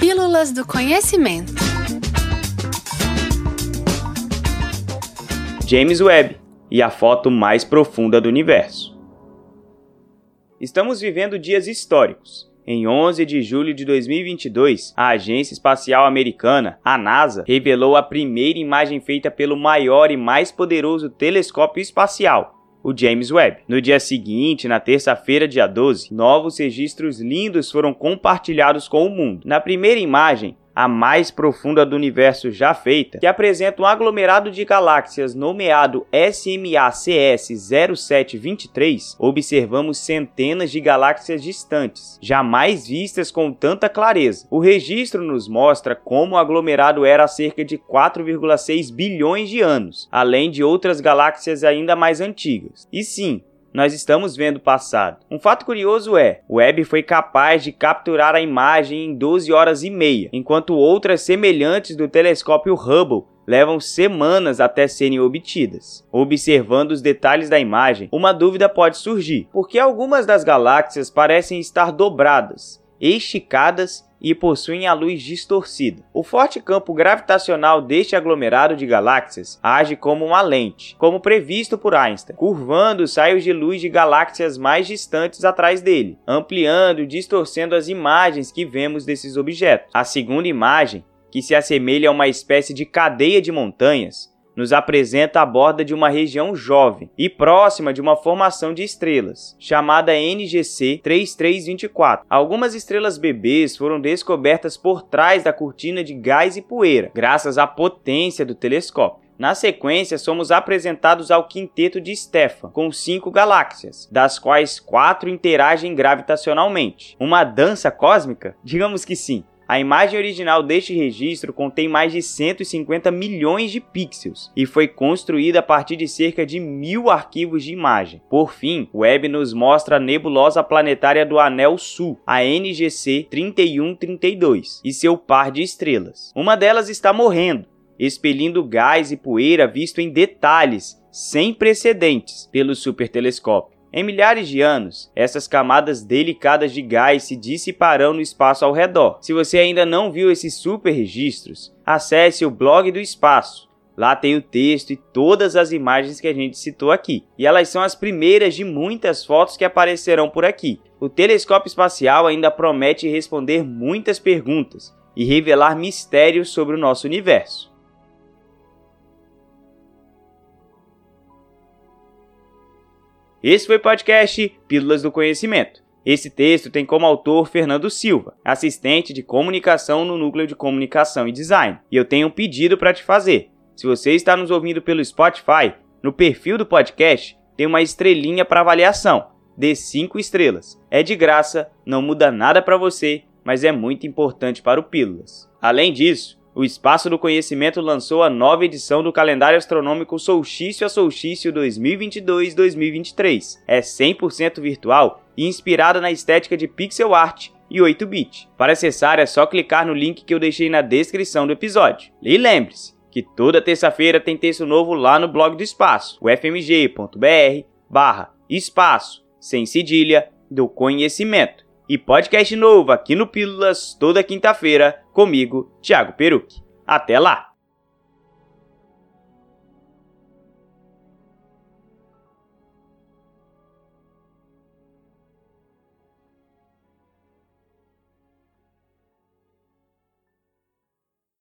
Pílulas do Conhecimento. James Webb e a foto mais profunda do universo. Estamos vivendo dias históricos. Em 11 de julho de 2022, a Agência Espacial Americana, a NASA, revelou a primeira imagem feita pelo maior e mais poderoso telescópio espacial, o James Webb. No dia seguinte, na terça-feira, dia 12, novos registros lindos foram compartilhados com o mundo. Na primeira imagem, a mais profunda do universo já feita, que apresenta um aglomerado de galáxias nomeado SMACS 0723, observamos centenas de galáxias distantes, jamais vistas com tanta clareza. O registro nos mostra como o aglomerado era há cerca de 4,6 bilhões de anos, além de outras galáxias ainda mais antigas. E sim, nós estamos vendo o passado. Um fato curioso é, Webb foi capaz de capturar a imagem em 12 horas e meia, enquanto outras semelhantes do telescópio Hubble levam semanas até serem obtidas. Observando os detalhes da imagem, uma dúvida pode surgir: por que algumas das galáxias parecem estar dobradas, esticadas e possuem a luz distorcida. O forte campo gravitacional deste aglomerado de galáxias age como uma lente, como previsto por Einstein, curvando os raios de luz de galáxias mais distantes atrás dele, ampliando e distorcendo as imagens que vemos desses objetos. A segunda imagem, que se assemelha a uma espécie de cadeia de montanhas, nos apresenta a borda de uma região jovem e próxima de uma formação de estrelas, chamada NGC 3324. Algumas estrelas bebês foram descobertas por trás da cortina de gás e poeira, graças à potência do telescópio. Na sequência, somos apresentados ao quinteto de Stefan, com cinco galáxias, das quais quatro interagem gravitacionalmente. Uma dança cósmica? Digamos que sim. A imagem original deste registro contém mais de 150 milhões de pixels e foi construída a partir de cerca de mil arquivos de imagem. Por fim, o Webb nos mostra a nebulosa planetária do Anel Sul, a NGC 3132, e seu par de estrelas. Uma delas está morrendo, expelindo gás e poeira visto em detalhes sem precedentes pelo supertelescópio. Em milhares de anos, essas camadas delicadas de gás se dissiparão no espaço ao redor. Se você ainda não viu esses super registros, acesse o blog do espaço. Lá tem o texto e todas as imagens que a gente citou aqui. E elas são as primeiras de muitas fotos que aparecerão por aqui. O telescópio espacial ainda promete responder muitas perguntas e revelar mistérios sobre o nosso universo. Esse foi o podcast Pílulas do Conhecimento. Esse texto tem como autor Fernando Silva, assistente de comunicação no Núcleo de Comunicação e Design. E eu tenho um pedido para te fazer. Se você está nos ouvindo pelo Spotify, no perfil do podcast tem uma estrelinha para avaliação. Dê 5 estrelas. É de graça, não muda nada para você, mas é muito importante para o Pílulas. Além disso, o Espaço do Conhecimento lançou a nova edição do calendário astronômico Solstício a Solstício 2022-2023. É 100% virtual e inspirada na estética de pixel art e 8-bit. Para acessar é só clicar no link que eu deixei na descrição do episódio. E lembre-se que toda terça-feira tem texto novo lá no blog do Espaço, o fmg.br barra espaço, sem cedilha, do conhecimento. E podcast novo aqui no Pílulas toda quinta-feira comigo, Thiago Peruc. Até lá!